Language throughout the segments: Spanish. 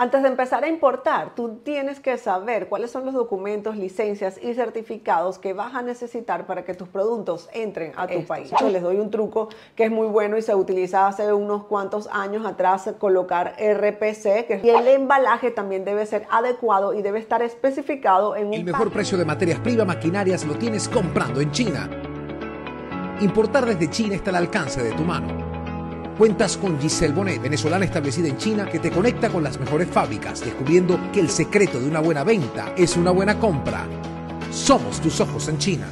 Antes de empezar a importar, tú tienes que saber cuáles son los documentos, licencias y certificados que vas a necesitar para que tus productos entren a tu país. Yo les doy un truco que es muy bueno y se utiliza hace unos cuantos años atrás, colocar RPC, que y el embalaje también debe ser adecuado y debe estar especificado en un El mejor precio de materias primas maquinarias lo tienes comprando en China. Importar desde China está al alcance de tu mano. Cuentas con Giselle Bonet, venezolana establecida en China, que te conecta con las mejores fábricas, descubriendo que el secreto de una buena venta es una buena compra. Somos tus ojos en China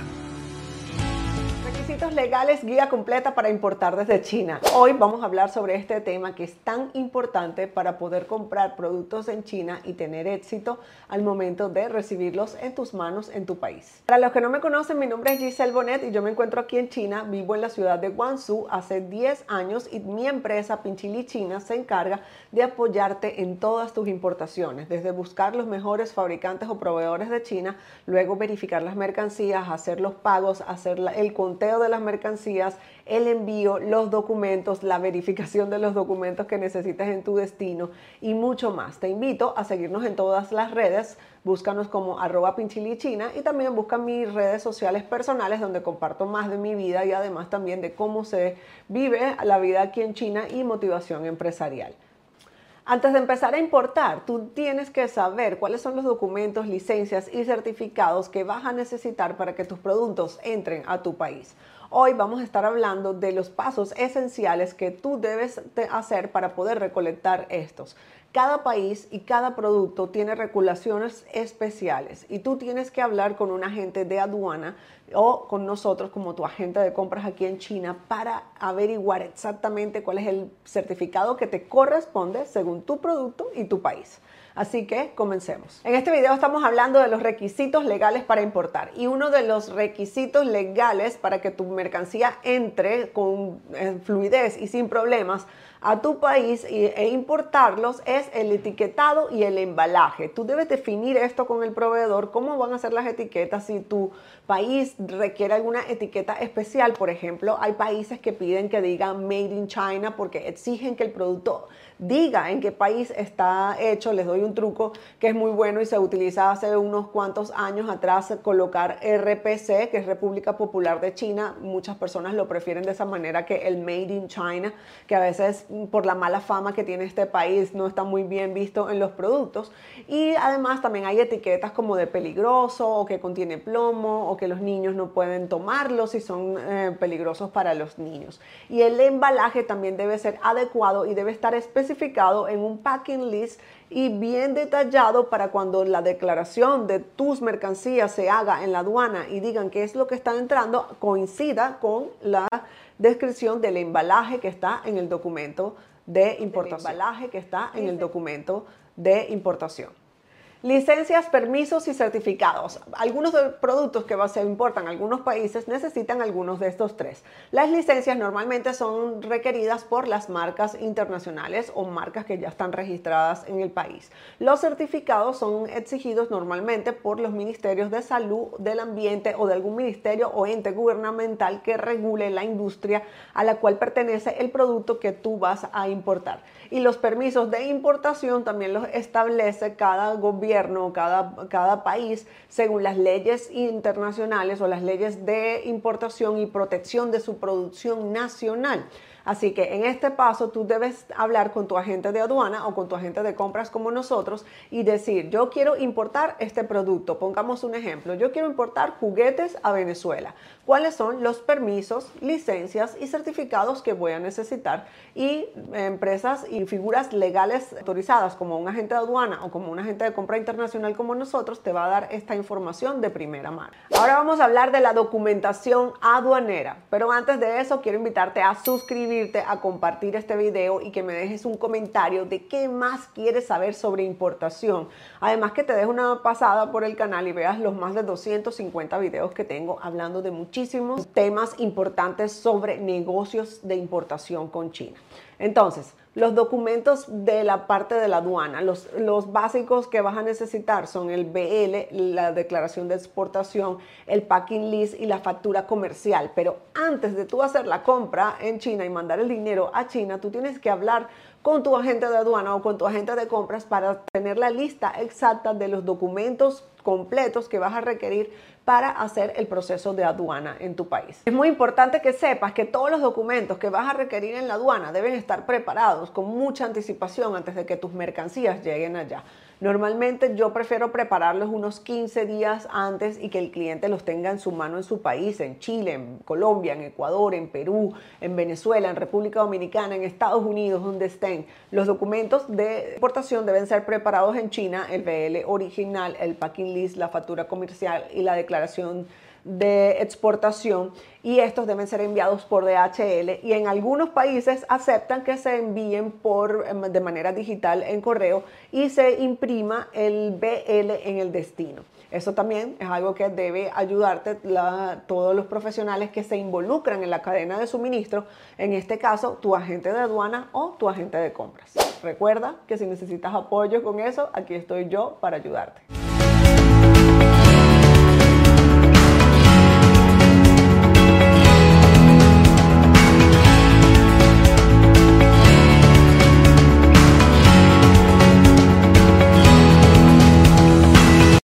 legales, guía completa para importar desde China. Hoy vamos a hablar sobre este tema que es tan importante para poder comprar productos en China y tener éxito al momento de recibirlos en tus manos en tu país. Para los que no me conocen, mi nombre es Giselle Bonet y yo me encuentro aquí en China, vivo en la ciudad de Guangzhou hace 10 años y mi empresa Pinchili China se encarga de apoyarte en todas tus importaciones, desde buscar los mejores fabricantes o proveedores de China, luego verificar las mercancías, hacer los pagos, hacer el conteo de las mercancías, el envío, los documentos, la verificación de los documentos que necesitas en tu destino y mucho más. Te invito a seguirnos en todas las redes, búscanos como arroba pinchilichina y también busca mis redes sociales personales donde comparto más de mi vida y además también de cómo se vive la vida aquí en China y motivación empresarial. Antes de empezar a importar, tú tienes que saber cuáles son los documentos, licencias y certificados que vas a necesitar para que tus productos entren a tu país. Hoy vamos a estar hablando de los pasos esenciales que tú debes hacer para poder recolectar estos. Cada país y cada producto tiene regulaciones especiales y tú tienes que hablar con un agente de aduana o con nosotros como tu agente de compras aquí en China para averiguar exactamente cuál es el certificado que te corresponde según tu producto y tu país. Así que comencemos. En este video estamos hablando de los requisitos legales para importar y uno de los requisitos legales para que tu mercancía entre con fluidez y sin problemas a tu país e importarlos es el etiquetado y el embalaje. Tú debes definir esto con el proveedor, cómo van a ser las etiquetas si tu país requiere alguna etiqueta especial. Por ejemplo, hay países que piden que diga Made in China porque exigen que el producto diga en qué país está hecho. Les doy un truco que es muy bueno y se utiliza hace unos cuantos años atrás, colocar RPC, que es República Popular de China. Muchas personas lo prefieren de esa manera que el Made in China, que a veces por la mala fama que tiene este país no está muy bien visto en los productos. Y además también hay etiquetas como de peligroso o que contiene plomo o que los niños no pueden tomarlo si son eh, peligrosos para los niños. Y el embalaje también debe ser adecuado y debe estar especificado en un packing list y bien detallado para cuando la declaración de tus mercancías se haga en la aduana y digan qué es lo que está entrando, coincida con la descripción del embalaje que está en el documento de importación. embalaje que está en el documento de importación. Licencias, permisos y certificados. Algunos productos que se importan a algunos países necesitan algunos de estos tres. Las licencias normalmente son requeridas por las marcas internacionales o marcas que ya están registradas en el país. Los certificados son exigidos normalmente por los ministerios de salud, del ambiente o de algún ministerio o ente gubernamental que regule la industria a la cual pertenece el producto que tú vas a importar. Y los permisos de importación también los establece cada gobierno cada, cada país, según las leyes internacionales o las leyes de importación y protección de su producción nacional. Así que en este paso tú debes hablar con tu agente de aduana o con tu agente de compras como nosotros y decir, yo quiero importar este producto. Pongamos un ejemplo, yo quiero importar juguetes a Venezuela. ¿Cuáles son los permisos, licencias y certificados que voy a necesitar? Y empresas y figuras legales autorizadas como un agente de aduana o como un agente de compra internacional como nosotros te va a dar esta información de primera mano. Ahora vamos a hablar de la documentación aduanera, pero antes de eso quiero invitarte a suscribirte a compartir este video y que me dejes un comentario de qué más quieres saber sobre importación. Además que te dejo una pasada por el canal y veas los más de 250 videos que tengo hablando de muchísimos temas importantes sobre negocios de importación con China. Entonces, los documentos de la parte de la aduana, los, los, básicos que vas a necesitar son el BL, la declaración de exportación, el packing list y la factura comercial. Pero antes de tú hacer la compra en China y mandar el dinero a China, tú tienes que hablar con tu agente de aduana o con tu agente de compras para tener la lista exacta de los documentos completos que vas a requerir para hacer el proceso de aduana en tu país. Es muy importante que sepas que todos los documentos que vas a requerir en la aduana deben estar preparados con mucha anticipación antes de que tus mercancías lleguen allá. Normalmente yo prefiero prepararlos unos 15 días antes y que el cliente los tenga en su mano en su país, en Chile, en Colombia, en Ecuador, en Perú, en Venezuela, en República Dominicana, en Estados Unidos, donde estén. Los documentos de exportación deben ser preparados en China, el BL original, el packing list, la factura comercial y la declaración de exportación y estos deben ser enviados por DHL y en algunos países aceptan que se envíen por, em, de manera digital en correo y se imprima el BL en el destino. Eso también es algo que debe ayudarte todos los profesionales que se involucran en la cadena de suministro, en este caso tu agente de aduana o tu agente de compras. Recuerda que si necesitas apoyo con eso, aquí estoy yo para ayudarte.